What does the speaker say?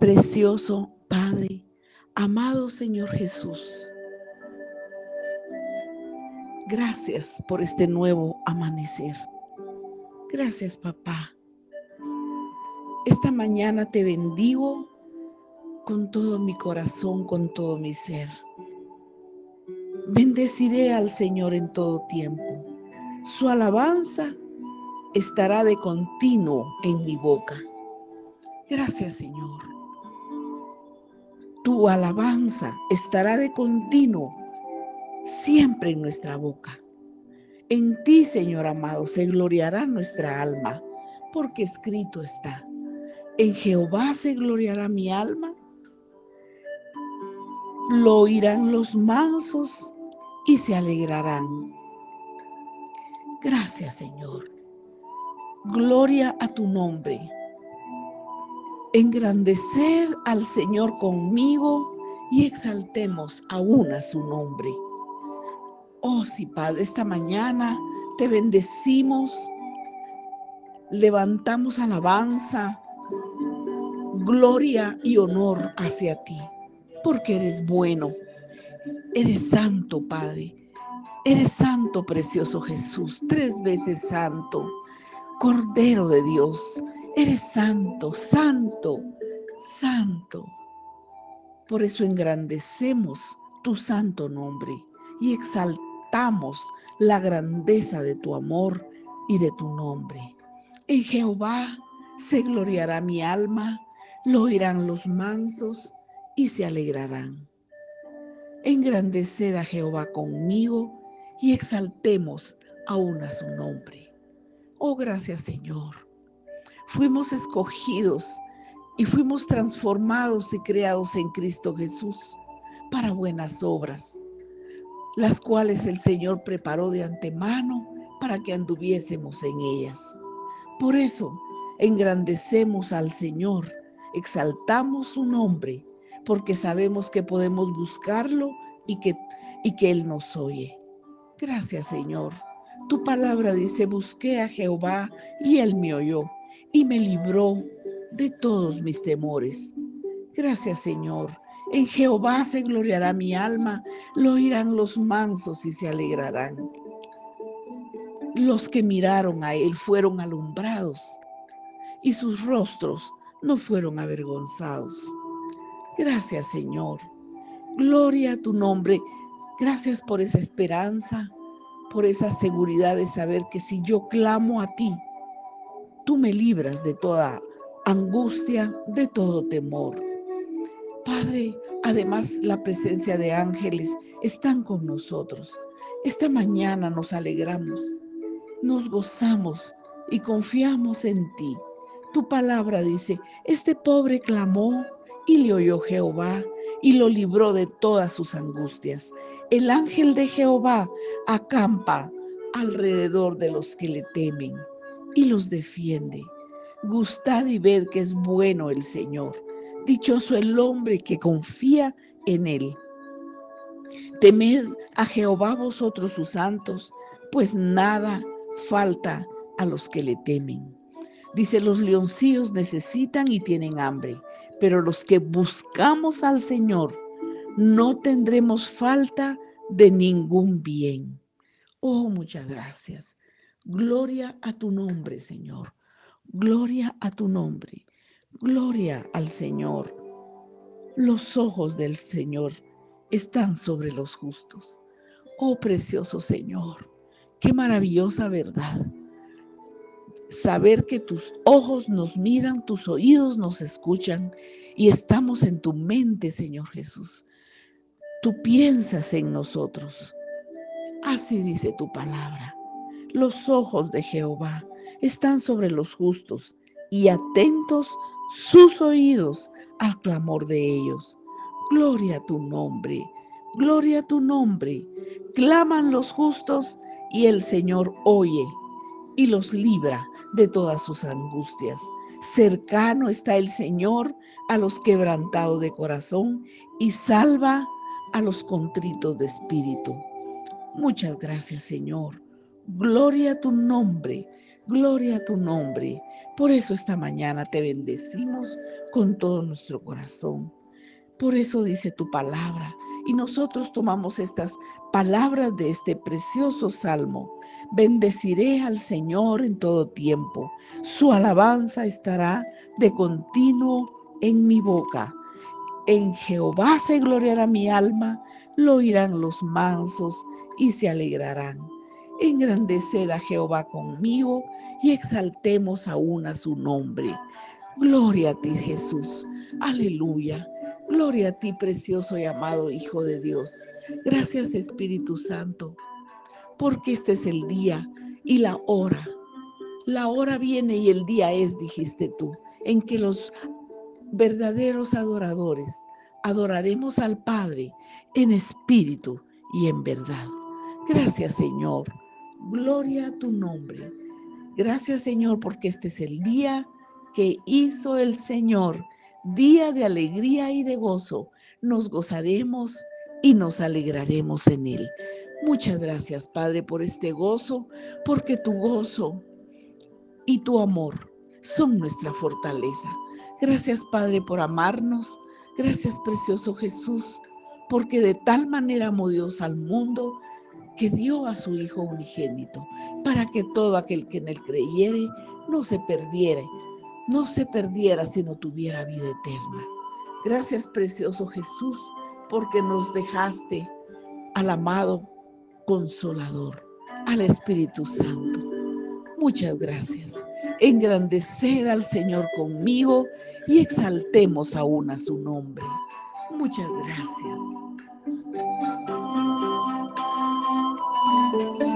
Precioso Padre, amado Señor Jesús, gracias por este nuevo amanecer. Gracias, papá. Esta mañana te bendigo con todo mi corazón, con todo mi ser. Bendeciré al Señor en todo tiempo. Su alabanza estará de continuo en mi boca. Gracias, Señor. Tu alabanza estará de continuo siempre en nuestra boca. En ti, Señor amado, se gloriará nuestra alma, porque escrito está. En Jehová se gloriará mi alma. Lo oirán los mansos y se alegrarán. Gracias, Señor. Gloria a tu nombre. Engrandeced al Señor conmigo y exaltemos aún a su nombre. Oh sí, Padre, esta mañana te bendecimos, levantamos alabanza, gloria y honor hacia ti, porque eres bueno, eres santo, Padre, eres santo, precioso Jesús, tres veces santo, Cordero de Dios, eres santo, santo, santo. Por eso engrandecemos tu santo nombre y exaltamos la grandeza de tu amor y de tu nombre. En Jehová se gloriará mi alma, lo oirán los mansos y se alegrarán. Engrandeced a Jehová conmigo y exaltemos aún a su nombre. Oh, gracias Señor. Fuimos escogidos y fuimos transformados y creados en Cristo Jesús para buenas obras, las cuales el Señor preparó de antemano para que anduviésemos en ellas. Por eso engrandecemos al Señor, exaltamos su nombre, porque sabemos que podemos buscarlo y que, y que Él nos oye. Gracias Señor tu palabra dice, busqué a Jehová y él me oyó y me libró de todos mis temores. Gracias Señor. En Jehová se gloriará mi alma, lo oirán los mansos y se alegrarán. Los que miraron a él fueron alumbrados y sus rostros no fueron avergonzados. Gracias Señor. Gloria a tu nombre. Gracias por esa esperanza por esa seguridad de saber que si yo clamo a ti, tú me libras de toda angustia, de todo temor. Padre, además la presencia de ángeles están con nosotros. Esta mañana nos alegramos, nos gozamos y confiamos en ti. Tu palabra dice, este pobre clamó y le oyó Jehová y lo libró de todas sus angustias. El ángel de Jehová acampa alrededor de los que le temen y los defiende. Gustad y ved que es bueno el Señor. Dichoso el hombre que confía en él. Temed a Jehová vosotros sus santos, pues nada falta a los que le temen. Dice, los leoncillos necesitan y tienen hambre, pero los que buscamos al Señor no tendremos falta de ningún bien. Oh, muchas gracias. Gloria a tu nombre, Señor. Gloria a tu nombre. Gloria al Señor. Los ojos del Señor están sobre los justos. Oh, precioso Señor, qué maravillosa verdad saber que tus ojos nos miran, tus oídos nos escuchan y estamos en tu mente, Señor Jesús. Tú piensas en nosotros. Así dice tu palabra. Los ojos de Jehová están sobre los justos y atentos sus oídos al clamor de ellos. Gloria a tu nombre, gloria a tu nombre. Claman los justos y el Señor oye y los libra de todas sus angustias. Cercano está el Señor a los quebrantados de corazón y salva a los contritos de espíritu. Muchas gracias, Señor. Gloria a tu nombre. Gloria a tu nombre. Por eso esta mañana te bendecimos con todo nuestro corazón. Por eso dice tu palabra. Y nosotros tomamos estas palabras de este precioso salmo. Bendeciré al Señor en todo tiempo. Su alabanza estará de continuo en mi boca. En Jehová se gloriará mi alma, lo oirán los mansos y se alegrarán. Engrandeced a Jehová conmigo y exaltemos aún a su nombre. Gloria a ti, Jesús. Aleluya. Gloria a ti, precioso y amado Hijo de Dios. Gracias, Espíritu Santo, porque este es el día y la hora. La hora viene y el día es, dijiste tú, en que los verdaderos adoradores adoraremos al Padre en espíritu y en verdad. Gracias, Señor. Gloria a tu nombre. Gracias Señor porque este es el día que hizo el Señor, día de alegría y de gozo. Nos gozaremos y nos alegraremos en él. Muchas gracias Padre por este gozo, porque tu gozo y tu amor son nuestra fortaleza. Gracias Padre por amarnos. Gracias precioso Jesús, porque de tal manera amó Dios al mundo que dio a su Hijo unigénito, para que todo aquel que en él creyere no se perdiera, no se perdiera, sino tuviera vida eterna. Gracias, precioso Jesús, porque nos dejaste al amado Consolador, al Espíritu Santo. Muchas gracias. Engrandeced al Señor conmigo y exaltemos aún a su nombre. Muchas gracias. Thank you.